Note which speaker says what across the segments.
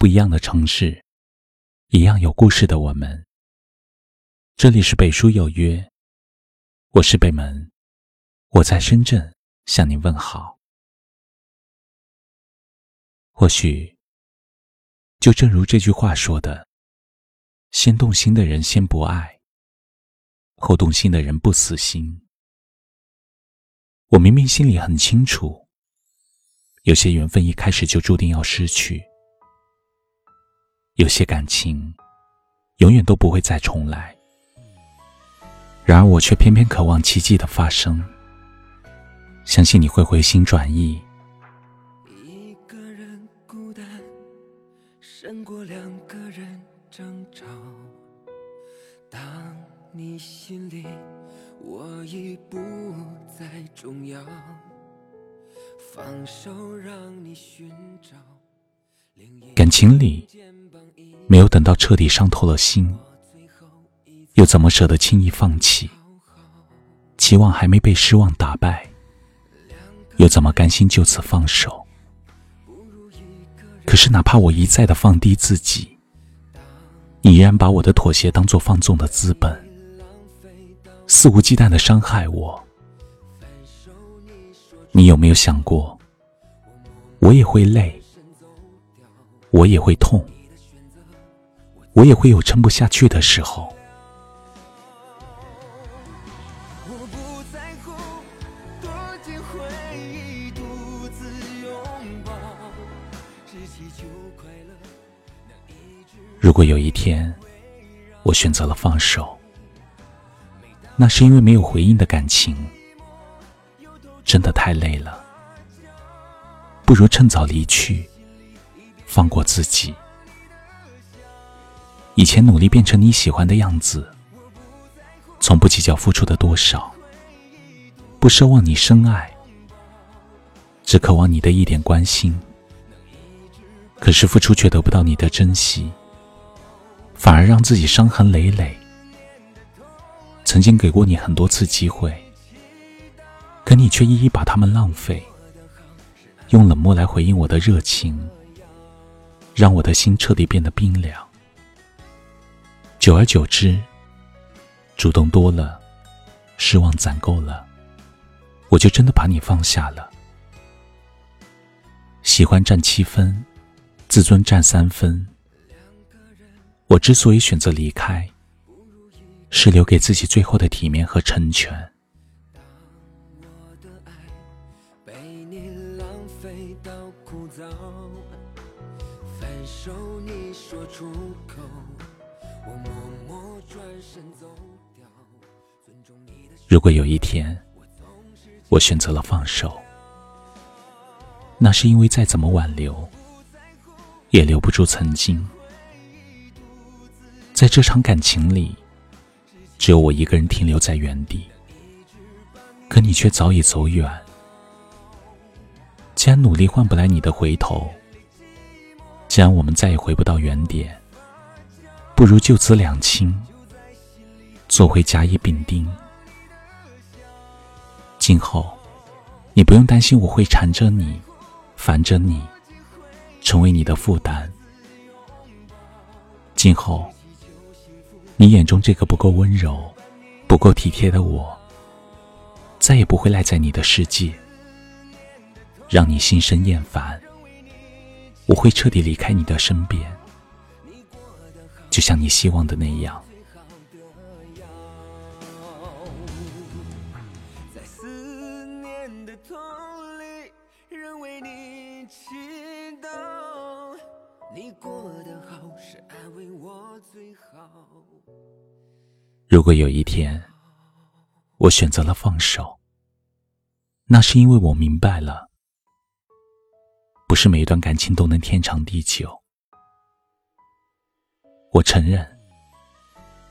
Speaker 1: 不一样的城市，一样有故事的我们。这里是北书有约，我是北门，我在深圳向你问好。或许，就正如这句话说的：“先动心的人先不爱，后动心的人不死心。”我明明心里很清楚，有些缘分一开始就注定要失去，有些感情永远都不会再重来。然而我却偏偏渴望奇迹的发生，相信你会回心转意。
Speaker 2: 一个人孤单，胜过两个人争吵。当你心里。我已不再重要，放手让你寻找。
Speaker 1: 感情里没有等到彻底伤透了心，又怎么舍得轻易放弃？期望还没被失望打败，又怎么甘心就此放手？可是哪怕我一再的放低自己，你依然把我的妥协当做放纵的资本。肆无忌惮的伤害我，你有没有想过，我也会累，我也会痛，我也会有撑不下去的时候。如果有一天，我选择了放手。那是因为没有回应的感情，真的太累了。不如趁早离去，放过自己。以前努力变成你喜欢的样子，从不计较付出的多少，不奢望你深爱，只渴望你的一点关心。可是付出却得不到你的珍惜，反而让自己伤痕累累。曾经给过你很多次机会，可你却一一把他们浪费，用冷漠来回应我的热情，让我的心彻底变得冰凉。久而久之，主动多了，失望攒够了，我就真的把你放下了。喜欢占七分，自尊占三分。我之所以选择离开。是留给自己最后的体面和成全。出口，我默默转身走如果有一天我选择了放手，那是因为再怎么挽留，也留不住曾经。在这场感情里。只有我一个人停留在原地，可你却早已走远。既然努力换不来你的回头，既然我们再也回不到原点，不如就此两清，做回甲乙丙丁。今后，你不用担心我会缠着你，烦着你，成为你的负担。今后。你眼中这个不够温柔、不够体贴的我，再也不会赖在你的世界，让你心生厌烦。我会彻底离开你的身边，就像你希望的那样。如果有一天，我选择了放手，那是因为我明白了，不是每一段感情都能天长地久。我承认，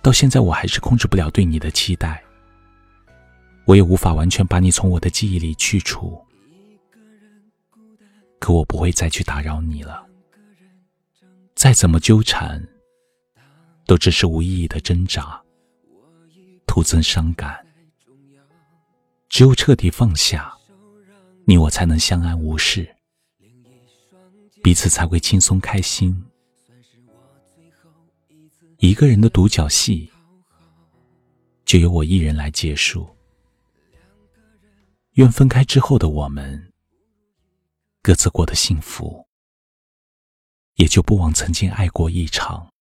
Speaker 1: 到现在我还是控制不了对你的期待，我也无法完全把你从我的记忆里去除。可我不会再去打扰你了，再怎么纠缠，都只是无意义的挣扎。徒增伤感。只有彻底放下，你我才能相安无事，彼此才会轻松开心。一个人的独角戏就由我一人来结束。愿分开之后的我们各自过得幸福也就不枉曾经爱过一场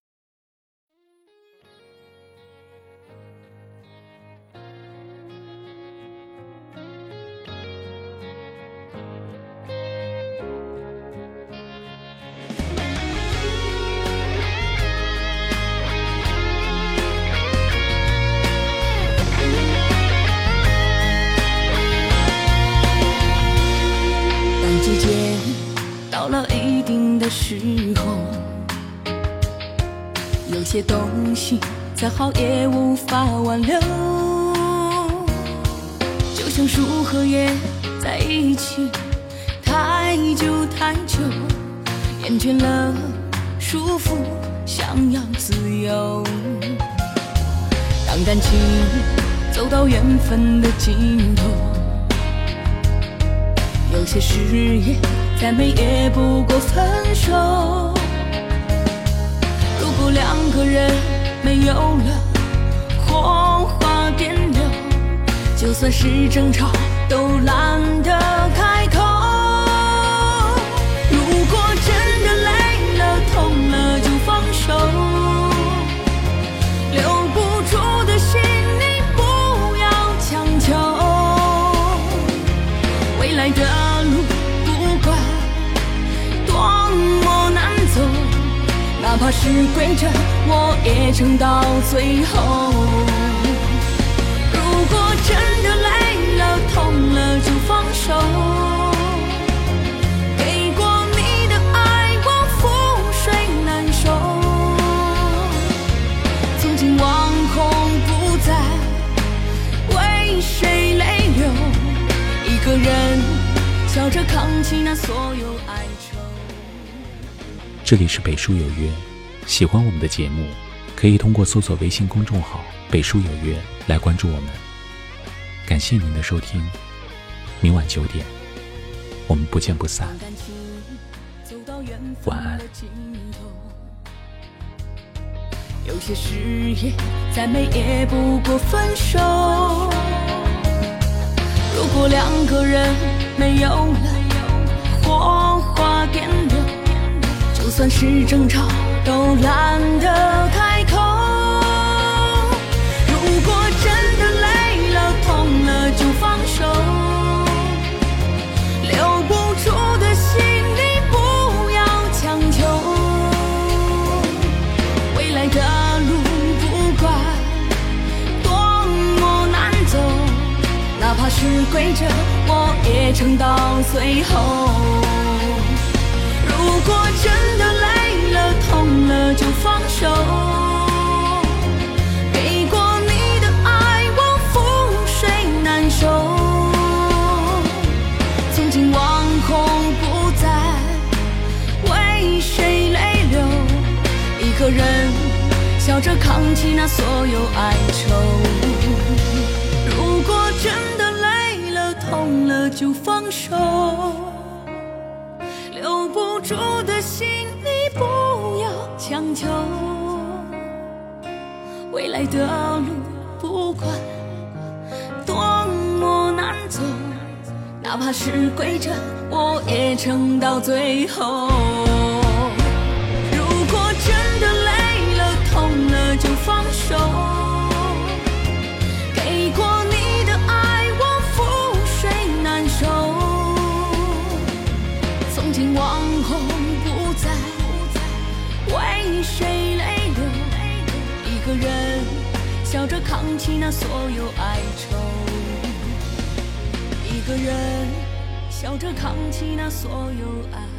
Speaker 3: 时候，有些东西再好也无法挽留。就像树和叶在一起太久太久，厌倦了束缚，想要自由。当感情走到缘分的尽头，有些誓言。再美也不过分手。如果两个人没有了火花电流，就算是争吵都懒得跪着，我也撑到最后。如果真的累了、痛了，就放手。给过你的爱，我覆水难收。从今往后不再为谁泪流，一个人笑着扛起那所有哀愁。
Speaker 1: 这里是北书有约，喜欢我们的节目，可以通过搜索微信公众号“北书有约”来关注我们。感谢您的收听，明晚九点，我们不见不散。晚安。
Speaker 3: 有些誓言再美也不过分手。如果两个人没有了火花点流。就算是争吵，都懒得开口。如果真的累了、痛了，就放手。留不住的心，你不要强求。未来的路不管多么难走，哪怕是跪着，我也撑到最后。如果真的累、了，就放手。给过你的爱，我覆水难收。从今往后不再为谁泪流，一个人笑着扛起那所有哀愁。如果真的累了、痛了，就放手。留不住的心，强求。未来的路，不管多么难走，哪怕是跪着，我也撑到最后。个人笑着扛起那所有哀愁，一个人笑着扛起那所有爱。